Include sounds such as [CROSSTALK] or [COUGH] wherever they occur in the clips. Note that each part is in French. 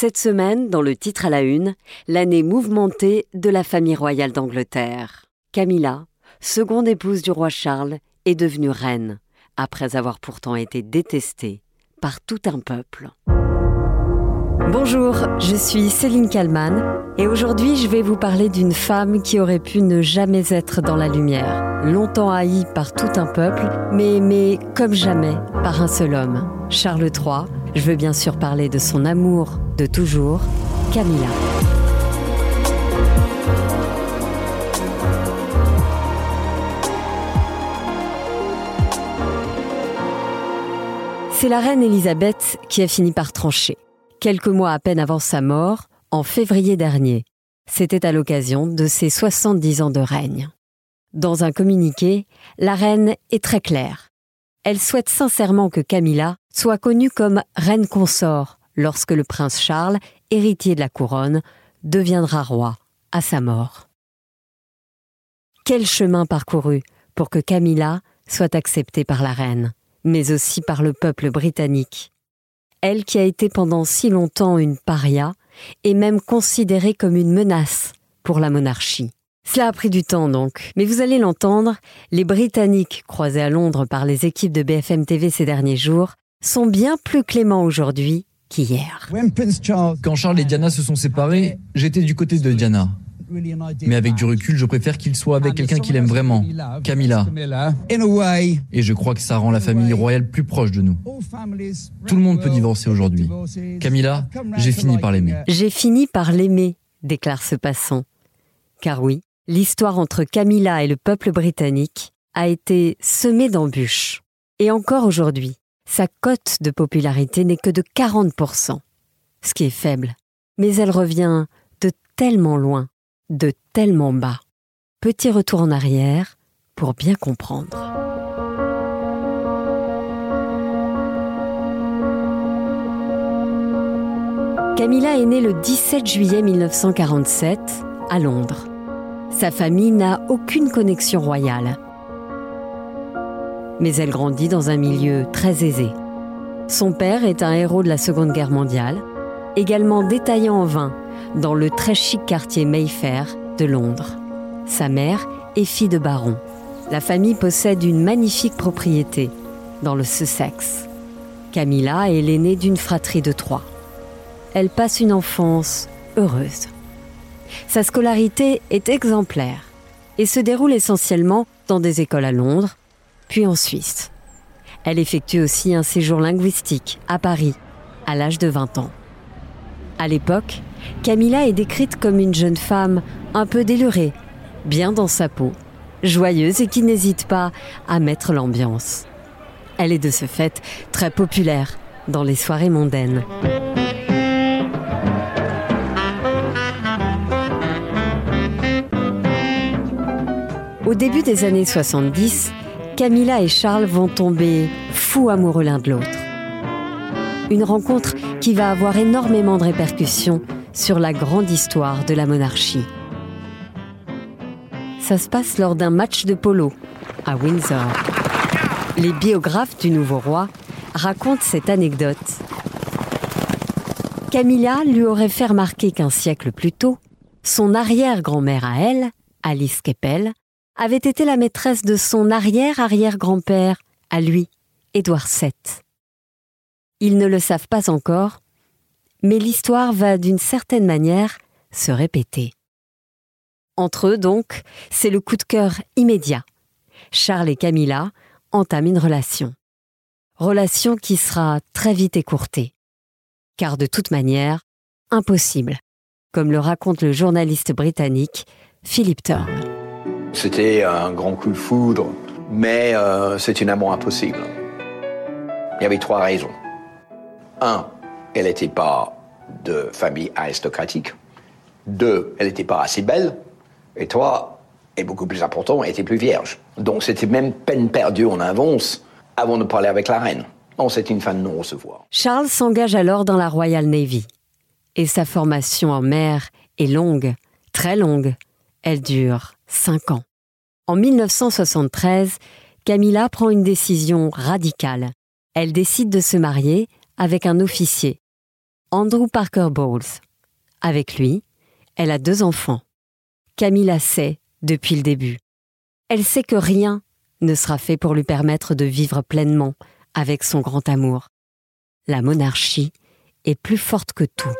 Cette semaine, dans le titre à la une, l'année mouvementée de la famille royale d'Angleterre. Camilla, seconde épouse du roi Charles, est devenue reine, après avoir pourtant été détestée par tout un peuple. Bonjour, je suis Céline Kalman et aujourd'hui je vais vous parler d'une femme qui aurait pu ne jamais être dans la lumière, longtemps haïe par tout un peuple, mais aimée comme jamais par un seul homme, Charles III. Je veux bien sûr parler de son amour de toujours, Camilla. C'est la reine Élisabeth qui a fini par trancher quelques mois à peine avant sa mort, en février dernier. C'était à l'occasion de ses 70 ans de règne. Dans un communiqué, la reine est très claire. Elle souhaite sincèrement que Camilla soit connue comme reine consort lorsque le prince Charles, héritier de la couronne, deviendra roi à sa mort. Quel chemin parcouru pour que Camilla soit acceptée par la reine, mais aussi par le peuple britannique elle qui a été pendant si longtemps une paria, et même considérée comme une menace pour la monarchie. Cela a pris du temps donc, mais vous allez l'entendre, les Britanniques, croisés à Londres par les équipes de BFM TV ces derniers jours, sont bien plus cléments aujourd'hui qu'hier. Quand Charles et Diana se sont séparés, j'étais du côté de Diana. Mais avec du recul, je préfère qu'il soit avec quelqu'un qu'il aime vraiment, Camilla. Et je crois que ça rend la famille royale plus proche de nous. Tout le monde peut divorcer aujourd'hui. Camilla, j'ai fini par l'aimer. J'ai fini par l'aimer, déclare ce passant. Car oui, l'histoire entre Camilla et le peuple britannique a été semée d'embûches. Et encore aujourd'hui, sa cote de popularité n'est que de 40%, ce qui est faible. Mais elle revient de tellement loin de tellement bas. Petit retour en arrière pour bien comprendre. Camilla est née le 17 juillet 1947 à Londres. Sa famille n'a aucune connexion royale. Mais elle grandit dans un milieu très aisé. Son père est un héros de la Seconde Guerre mondiale, également détaillant en vin dans le très chic quartier Mayfair de Londres. Sa mère est fille de baron. La famille possède une magnifique propriété dans le Sussex. Camilla est l'aînée d'une fratrie de trois. Elle passe une enfance heureuse. Sa scolarité est exemplaire et se déroule essentiellement dans des écoles à Londres, puis en Suisse. Elle effectue aussi un séjour linguistique à Paris à l'âge de 20 ans. À l'époque, Camilla est décrite comme une jeune femme un peu délurée, bien dans sa peau, joyeuse et qui n'hésite pas à mettre l'ambiance. Elle est de ce fait très populaire dans les soirées mondaines. Au début des années 70, Camilla et Charles vont tomber fous amoureux l'un de l'autre. Une rencontre qui va avoir énormément de répercussions sur la grande histoire de la monarchie. Ça se passe lors d'un match de polo à Windsor. Les biographes du nouveau roi racontent cette anecdote. Camilla lui aurait fait remarquer qu'un siècle plus tôt, son arrière-grand-mère à elle, Alice Keppel, avait été la maîtresse de son arrière-arrière-grand-père, à lui, Édouard VII. Ils ne le savent pas encore, mais l'histoire va d'une certaine manière se répéter. Entre eux, donc, c'est le coup de cœur immédiat. Charles et Camilla entament une relation. Relation qui sera très vite écourtée. Car de toute manière, impossible, comme le raconte le journaliste britannique Philip Turn. C'était un grand coup de foudre, mais euh, c'est une amour impossible. Il y avait trois raisons. Un, elle n'était pas de famille aristocratique. Deux, elle n'était pas assez belle. Et trois, et beaucoup plus important, elle était plus vierge. Donc c'était même peine perdue en avance avant de parler avec la reine. Non, c'est une fin de non-recevoir. Charles s'engage alors dans la Royal Navy. Et sa formation en mer est longue, très longue. Elle dure cinq ans. En 1973, Camilla prend une décision radicale. Elle décide de se marier avec un officier Andrew Parker Bowles. Avec lui, elle a deux enfants. Camilla sait depuis le début. Elle sait que rien ne sera fait pour lui permettre de vivre pleinement avec son grand amour. La monarchie est plus forte que tout.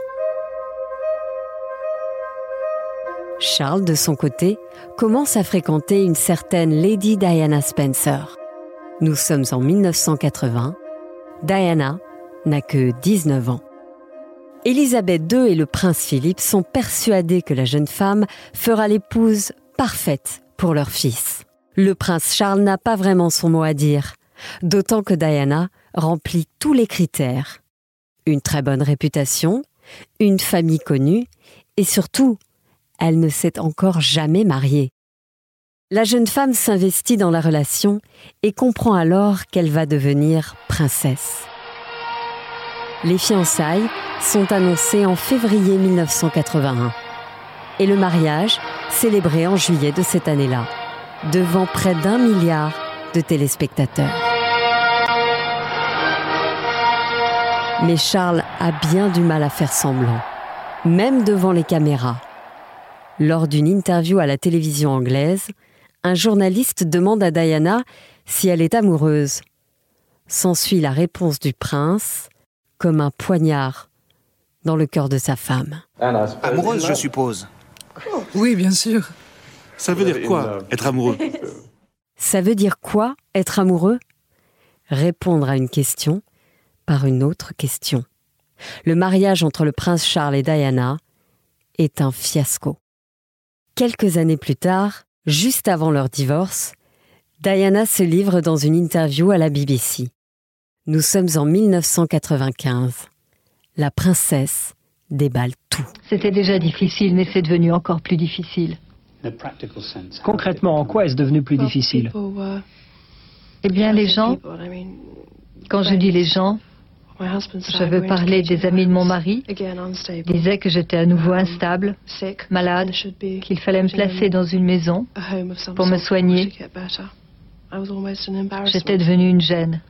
Charles, de son côté, commence à fréquenter une certaine Lady Diana Spencer. Nous sommes en 1980. Diana n'a que 19 ans. Élisabeth II et le prince Philippe sont persuadés que la jeune femme fera l'épouse parfaite pour leur fils. Le prince Charles n'a pas vraiment son mot à dire, d'autant que Diana remplit tous les critères. Une très bonne réputation, une famille connue et surtout, elle ne s'est encore jamais mariée. La jeune femme s'investit dans la relation et comprend alors qu'elle va devenir princesse. Les fiançailles sont annoncées en février 1981 et le mariage célébré en juillet de cette année-là, devant près d'un milliard de téléspectateurs. Mais Charles a bien du mal à faire semblant, même devant les caméras. Lors d'une interview à la télévision anglaise, un journaliste demande à Diana si elle est amoureuse. S'ensuit la réponse du prince, comme un poignard dans le cœur de sa femme. Amoureuse, je suppose. Oui, bien sûr. Ça veut dire quoi, être amoureux? [LAUGHS] Ça veut dire quoi, être amoureux? Répondre à une question par une autre question. Le mariage entre le prince Charles et Diana est un fiasco. Quelques années plus tard, Juste avant leur divorce, Diana se livre dans une interview à la BBC. Nous sommes en 1995. La princesse déballe tout. C'était déjà difficile, mais c'est devenu encore plus difficile. Concrètement, en quoi est-ce devenu plus difficile? Eh bien, les gens, quand je dis les gens, je veux parler des amis de mon mari, disaient que j'étais à nouveau instable, malade, qu'il fallait me placer dans une maison pour me soigner. J'étais devenue une gêne.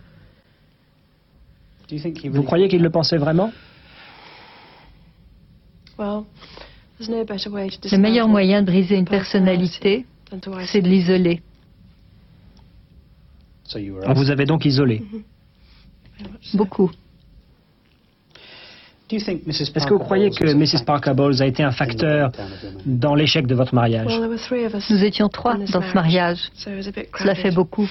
Vous croyez qu'il le pensait vraiment Le meilleur moyen de briser une personnalité, c'est de l'isoler. On vous avez donc isolé Beaucoup. Est-ce que vous croyez que Mrs. Parker Bowles a été un facteur dans l'échec de votre mariage? Nous étions trois dans ce mariage. Cela fait beaucoup.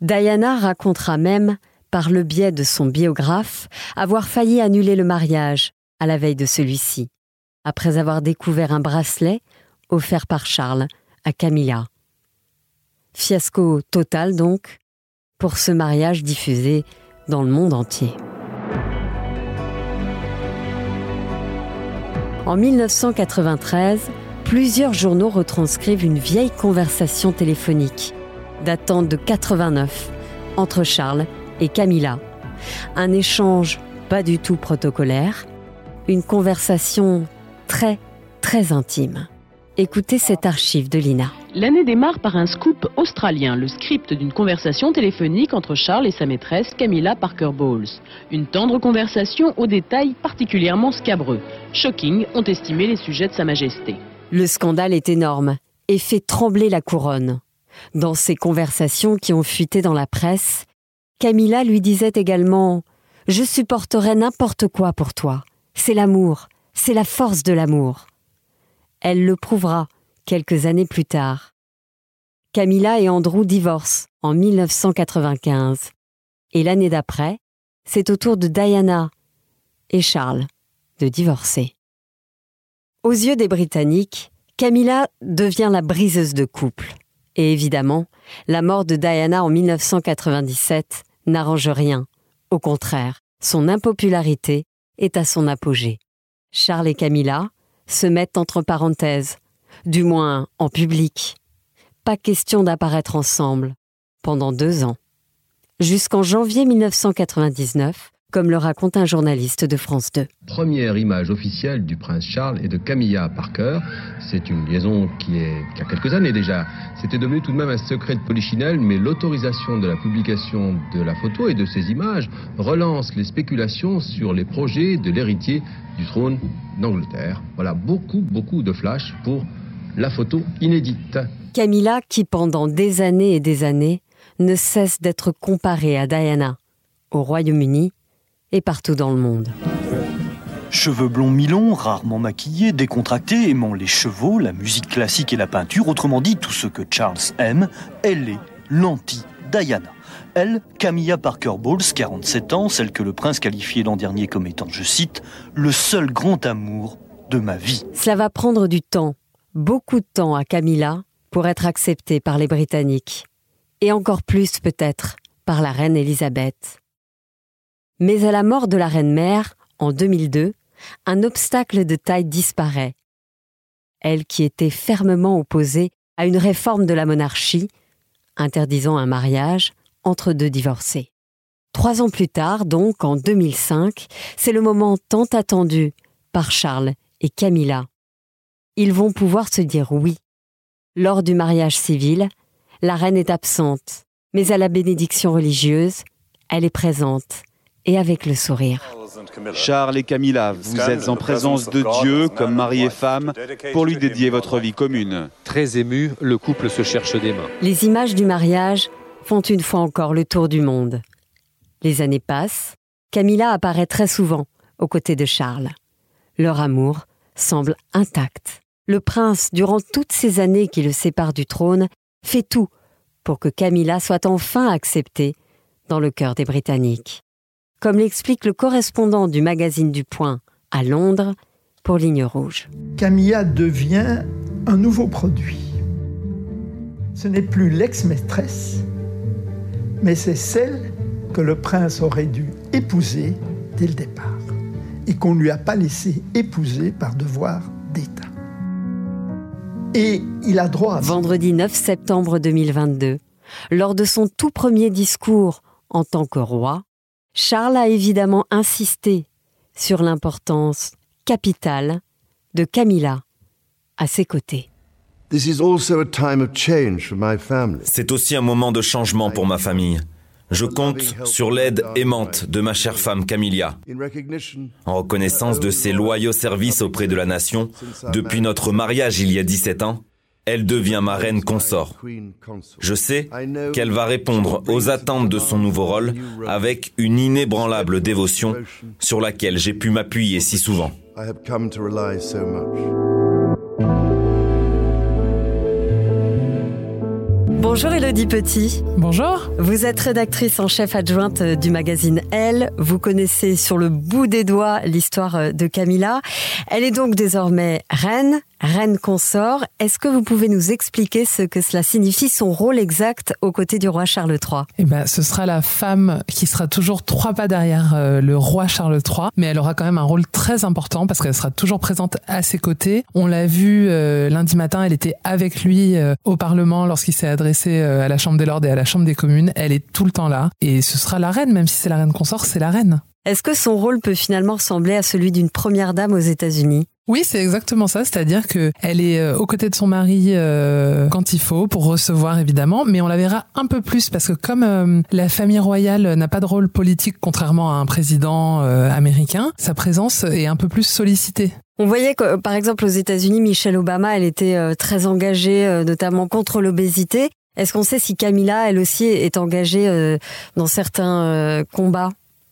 Diana racontera même, par le biais de son biographe, avoir failli annuler le mariage à la veille de celui-ci, après avoir découvert un bracelet offert par Charles à Camilla. Fiasco total donc pour ce mariage diffusé dans le monde entier. En 1993, plusieurs journaux retranscrivent une vieille conversation téléphonique, datant de 89, entre Charles et Camilla. Un échange pas du tout protocolaire, une conversation très, très intime. Écoutez cette archive de Lina. L'année démarre par un scoop australien, le script d'une conversation téléphonique entre Charles et sa maîtresse Camilla Parker Bowles. Une tendre conversation aux détails particulièrement scabreux. Shocking ont estimé les sujets de Sa Majesté. Le scandale est énorme et fait trembler la couronne. Dans ces conversations qui ont fuité dans la presse, Camilla lui disait également ⁇ Je supporterai n'importe quoi pour toi. C'est l'amour, c'est la force de l'amour. Elle le prouvera quelques années plus tard. Camilla et Andrew divorcent en 1995. Et l'année d'après, c'est au tour de Diana et Charles de divorcer. Aux yeux des Britanniques, Camilla devient la briseuse de couple. Et évidemment, la mort de Diana en 1997 n'arrange rien. Au contraire, son impopularité est à son apogée. Charles et Camilla, se mettent entre parenthèses, du moins en public. Pas question d'apparaître ensemble pendant deux ans. Jusqu'en janvier 1999, comme le raconte un journaliste de France 2. Première image officielle du prince Charles et de Camilla Parker. C'est une liaison qui est qui a quelques années déjà. C'était devenu tout de même un secret de polichinelle, mais l'autorisation de la publication de la photo et de ces images relance les spéculations sur les projets de l'héritier du trône d'Angleterre. Voilà beaucoup, beaucoup de flash pour la photo inédite. Camilla, qui pendant des années et des années ne cesse d'être comparée à Diana au Royaume-Uni et partout dans le monde. Cheveux blonds mi-longs, rarement maquillés, décontractés, aimant les chevaux, la musique classique et la peinture, autrement dit tout ce que Charles aime, elle est l'anti-Diana. Elle, Camilla Parker Bowles, 47 ans, celle que le prince qualifiait l'an dernier comme étant, je cite, le seul grand amour de ma vie. Cela va prendre du temps, beaucoup de temps à Camilla pour être acceptée par les Britanniques. Et encore plus peut-être par la reine Elisabeth. Mais à la mort de la reine-mère, en 2002, un obstacle de taille disparaît. Elle qui était fermement opposée à une réforme de la monarchie, interdisant un mariage entre deux divorcés. Trois ans plus tard, donc en 2005, c'est le moment tant attendu par Charles et Camilla. Ils vont pouvoir se dire oui. Lors du mariage civil, la reine est absente, mais à la bénédiction religieuse, elle est présente et avec le sourire. Charles et Camilla, vous êtes en présence de Dieu comme mari et femme pour lui dédier votre vie commune. Très ému, le couple se cherche des mains. Les images du mariage font une fois encore le tour du monde. Les années passent, Camilla apparaît très souvent aux côtés de Charles. Leur amour semble intact. Le prince, durant toutes ces années qui le séparent du trône, fait tout pour que Camilla soit enfin acceptée dans le cœur des Britanniques comme l'explique le correspondant du magazine du Point à Londres pour Ligne Rouge. Camilla devient un nouveau produit. Ce n'est plus l'ex-maîtresse, mais c'est celle que le prince aurait dû épouser dès le départ et qu'on ne lui a pas laissé épouser par devoir d'État. Et il a droit à... Vendredi 9 septembre 2022, lors de son tout premier discours en tant que roi, Charles a évidemment insisté sur l'importance capitale de Camilla à ses côtés. C'est aussi un moment de changement pour ma famille. Je compte sur l'aide aimante de ma chère femme Camilla. En reconnaissance de ses loyaux services auprès de la nation, depuis notre mariage il y a 17 ans, elle devient ma reine consort. Je sais qu'elle va répondre aux attentes de son nouveau rôle avec une inébranlable dévotion sur laquelle j'ai pu m'appuyer si souvent. Bonjour Elodie Petit. Bonjour. Vous êtes rédactrice en chef adjointe du magazine Elle. Vous connaissez sur le bout des doigts l'histoire de Camilla. Elle est donc désormais reine, reine consort. Est-ce que vous pouvez nous expliquer ce que cela signifie, son rôle exact aux côtés du roi Charles III Eh ben, ce sera la femme qui sera toujours trois pas derrière euh, le roi Charles III, mais elle aura quand même un rôle très important parce qu'elle sera toujours présente à ses côtés. On l'a vu euh, lundi matin, elle était avec lui euh, au Parlement lorsqu'il s'est adressé à la Chambre des Lords et à la Chambre des communes. Elle est tout le temps là et ce sera la reine, même si c'est la reine consort, c'est la reine. Est-ce que son rôle peut finalement ressembler à celui d'une première dame aux États-Unis? Oui, c'est exactement ça. C'est-à-dire que elle est euh, aux côtés de son mari euh, quand il faut pour recevoir évidemment, mais on la verra un peu plus parce que comme euh, la famille royale n'a pas de rôle politique contrairement à un président américain, sa présence est un peu plus sollicitée. On voyait que, par exemple, aux États-Unis, Michelle Obama, elle était très engagée, notamment contre l'obésité. Est-ce qu'on sait si Camilla, elle aussi, est engagée dans certains combats?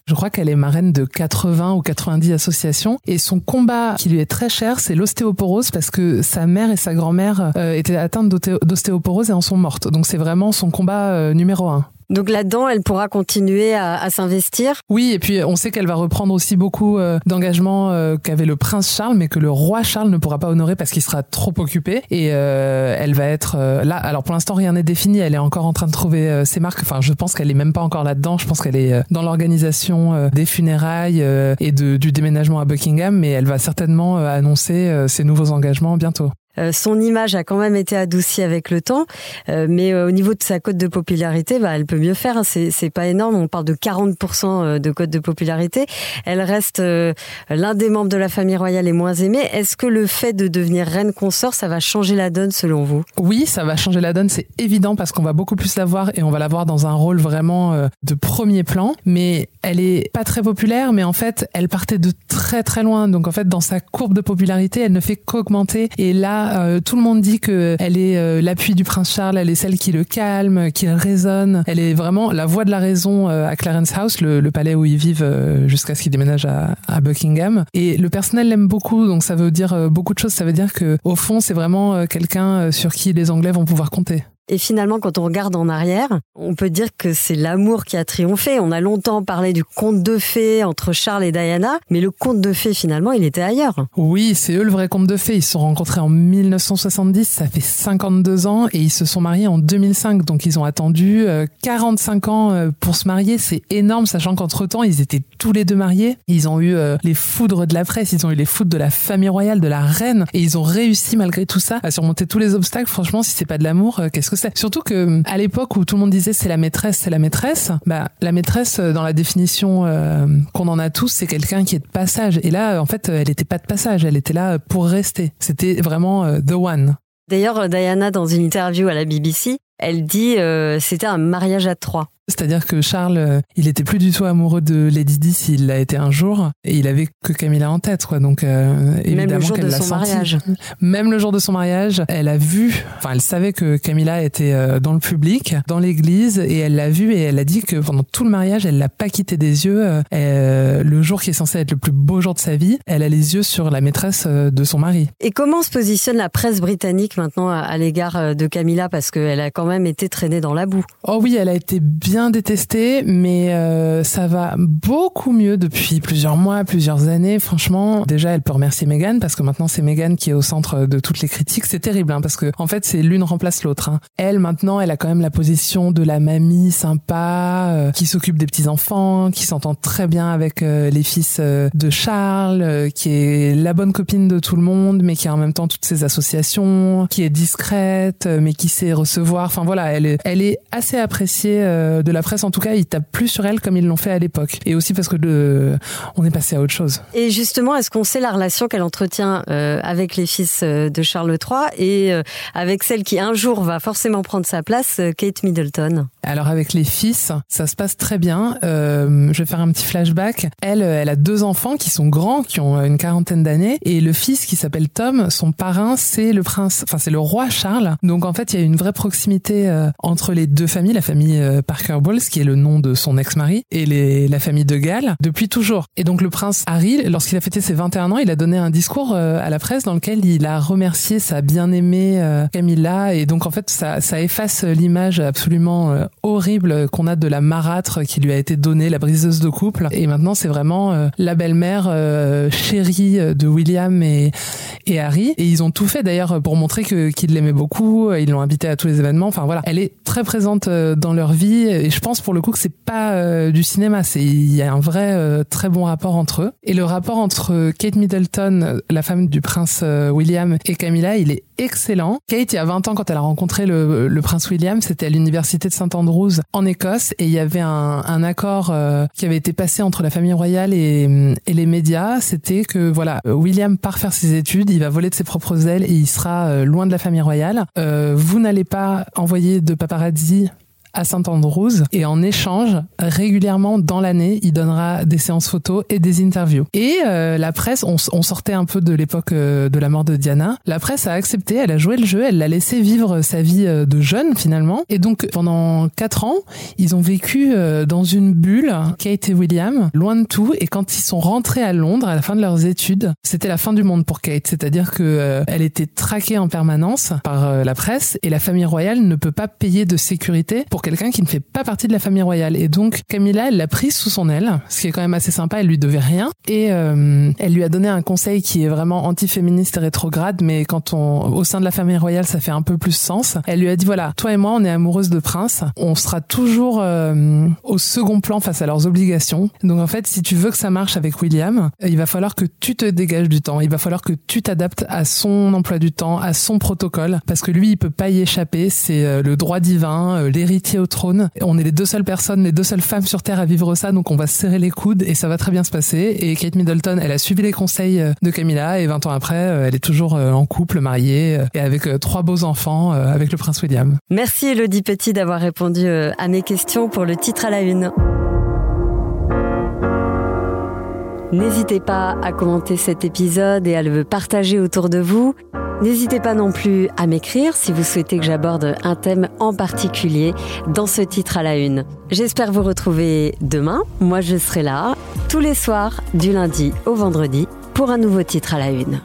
Je crois qu'elle est marraine de 80 ou 90 associations et son combat qui lui est très cher, c'est l'ostéoporose parce que sa mère et sa grand-mère euh, étaient atteintes d'ostéoporose et en sont mortes. Donc c'est vraiment son combat euh, numéro un. Donc là-dedans, elle pourra continuer à, s'investir. Oui, et puis on sait qu'elle va reprendre aussi beaucoup euh, d'engagements euh, qu'avait le prince Charles, mais que le roi Charles ne pourra pas honorer parce qu'il sera trop occupé. Et euh, elle va être là. Alors pour l'instant, rien n'est défini. Elle est encore en train de trouver ses marques. Enfin, je pense qu'elle est même pas encore là-dedans. Je pense qu'elle est dans l'organisation des funérailles et du déménagement à Buckingham, mais elle va certainement annoncer ses nouveaux engagements bientôt. Son image a quand même été adoucie avec le temps, mais au niveau de sa cote de popularité, bah, elle peut mieux faire. Hein. C'est, pas énorme. On parle de 40% de cote de popularité. Elle reste l'un des membres de la famille royale les moins aimés. Est-ce que le fait de devenir reine consort, ça va changer la donne selon vous? Oui, ça va changer la donne, c'est évident parce qu'on va beaucoup plus la voir et on va la voir dans un rôle vraiment euh, de premier plan. Mais elle est pas très populaire, mais en fait, elle partait de très très loin. Donc en fait, dans sa courbe de popularité, elle ne fait qu'augmenter. Et là, euh, tout le monde dit que elle est euh, l'appui du prince Charles, elle est celle qui le calme, qui raisonne. Elle est vraiment la voix de la raison à Clarence House, le, palais où ils vivent jusqu'à ce qu'ils déménagent à, à Buckingham. Et le personnel l'aime beaucoup, donc ça veut dire beaucoup de choses. Ça veut dire que au fond, c'est vraiment quelqu'un sur qui les Anglais vont pouvoir compter. Et finalement, quand on regarde en arrière, on peut dire que c'est l'amour qui a triomphé. On a longtemps parlé du conte de fées entre Charles et Diana, mais le conte de fées, finalement, il était ailleurs. Oui, c'est eux le vrai conte de fées. Ils se sont rencontrés en 1970, ça fait 52 ans, et ils se sont mariés en 2005. Donc ils ont attendu 45 euh, ans euh, pour se marier. C'est énorme, sachant qu'entre-temps, ils étaient tous les deux mariés. Ils ont eu euh, les foudres de la presse, ils ont eu les foudres de la famille royale, de la reine, et ils ont réussi malgré tout ça à surmonter tous les obstacles. Franchement, si c'est pas de l'amour, qu'est-ce que Surtout que à l'époque où tout le monde disait c'est la maîtresse, c'est la maîtresse, bah la maîtresse euh, dans la définition euh, qu'on en a tous, c'est quelqu'un qui est de passage. Et là, en fait, elle n'était pas de passage, elle était là pour rester. C'était vraiment euh, the one. D'ailleurs, Diana, dans une interview à la BBC, elle dit c'était un mariage à trois. C'est-à-dire que Charles, euh, il était plus du tout amoureux de Lady Di s'il l'a été un jour, et il avait que Camilla en tête, quoi. Donc euh, évidemment qu'elle l'a senti. Mariage. Même le jour de son mariage, elle a vu, enfin elle savait que Camilla était euh, dans le public, dans l'église, et elle l'a vu et elle a dit que pendant tout le mariage, elle l'a pas quitté des yeux. Euh, le jour qui est censé être le plus beau jour de sa vie, elle a les yeux sur la maîtresse de son mari. Et comment se positionne la presse britannique maintenant à, à l'égard de Camilla? Parce qu'elle a quand même été traînée dans la boue Oh oui, elle a été bien bien détesté, mais euh, ça va beaucoup mieux depuis plusieurs mois, plusieurs années. Franchement, déjà, elle peut remercier Megan parce que maintenant c'est Megan qui est au centre de toutes les critiques. C'est terrible, hein, parce que en fait, c'est l'une remplace l'autre. Hein. Elle, maintenant, elle a quand même la position de la mamie sympa, euh, qui s'occupe des petits enfants, qui s'entend très bien avec euh, les fils de Charles, qui est la bonne copine de tout le monde, mais qui a en même temps toutes ses associations, qui est discrète, mais qui sait recevoir. Enfin voilà, elle est, elle est assez appréciée de la presse, en tout cas, ils tapent plus sur elle comme ils l'ont fait à l'époque. Et aussi parce que de, on est passé à autre chose. Et justement, est-ce qu'on sait la relation qu'elle entretient euh, avec les fils euh, de Charles III et euh, avec celle qui un jour va forcément prendre sa place, Kate Middleton? Alors avec les fils, ça se passe très bien. je vais faire un petit flashback. Elle, elle a deux enfants qui sont grands, qui ont une quarantaine d'années, et le fils qui s'appelle Tom, son parrain, c'est le prince, enfin c'est le roi Charles. Donc en fait, il y a une vraie proximité entre les deux familles, la famille Parker Qui est le nom de son ex-mari, et la famille de Galles, depuis toujours. Et donc le prince Harry, lorsqu'il a fêté ses 21 ans, il a donné un discours euh, à la presse dans lequel il a remercié sa bien-aimée euh, Camilla, et donc en fait ça, ça efface l'image absolument euh, horrible qu'on a de la marâtre qui lui a été donnée, la briseuse de couple. Et maintenant c'est vraiment la belle-mère chérie de William et, Harry. Et ils ont tout fait d'ailleurs pour montrer qu'ils l'aimaient beaucoup. Ils l'ont invité à tous les événements. Enfin voilà, elle est très présente dans leur vie et je pense pour le coup que c'est pas euh, du cinéma, c'est il y a un vrai euh, très bon rapport entre eux. Et le rapport entre Kate Middleton, la femme du prince euh, William, et Camilla, il est excellent. Kate, il y a 20 ans, quand elle a rencontré le, le prince William, c'était à l'université de St Andrews en Écosse, et il y avait un, un accord qui avait été passé entre la famille royale et, et les médias. C'était que voilà, William part faire ses études, il va voler de ses propres ailes et il sera loin de la famille royale. vous n'allez pas envoyer de paparazzi à Saint-Andrews et en échange, régulièrement dans l'année, il donnera des séances photos et des interviews. Et euh, la presse, on, on, sortait un peu de l'époque euh, de la mort de Diana, la presse a accepté, elle a joué le jeu, elle l'a laissé vivre sa vie euh, de jeune finalement. Et donc pendant quatre ans, ils ont vécu dans une bulle, Kate et William, loin de tout. Et quand ils sont rentrés à Londres à la fin de leurs études, c'était la fin du monde pour Kate. C'est-à-dire que elle était traquée en permanence par la presse et la famille royale ne peut pas payer de sécurité pour quelqu'un qui ne fait pas partie de la famille royale. Et donc Camilla, elle l'a prise sous son aile, ce qui est quand même assez sympa. Elle lui devait rien et euh, elle lui a donné un conseil qui est vraiment anti-féministe et rétrograde, mais quand on au sein de la famille royale, ça fait un peu plus sens. Elle lui a dit voilà, toi et moi, on est amoureuses de prince, on sera toujours euh, au second plan face à leurs obligations. Donc en fait, si tu veux que ça marche avec William, il va falloir que tu te dégages du temps. Il va falloir que tu t'adaptes à son emploi du temps, à son protocole, parce que lui, il peut pas y échapper. C'est euh, le droit divin, euh, au trône. On est les deux seules personnes, les deux seules femmes sur Terre à vivre ça, donc on va se serrer les coudes et ça va très bien se passer. Et Kate Middleton, elle a suivi les conseils euh, de Camilla et 20 ans après, elle est toujours en couple, mariée et avec trois beaux enfants avec le prince William. Merci Elodie Petit d'avoir répondu à mes questions pour le titre à la une. N'hésitez pas à commenter cet épisode et à le partager autour de vous. N'hésitez pas non plus à m'écrire si vous souhaitez que j'aborde un thème en particulier dans ce titre à la une. J'espère vous retrouver demain. Moi, je serai là tous les soirs du lundi au vendredi pour un nouveau titre à la une.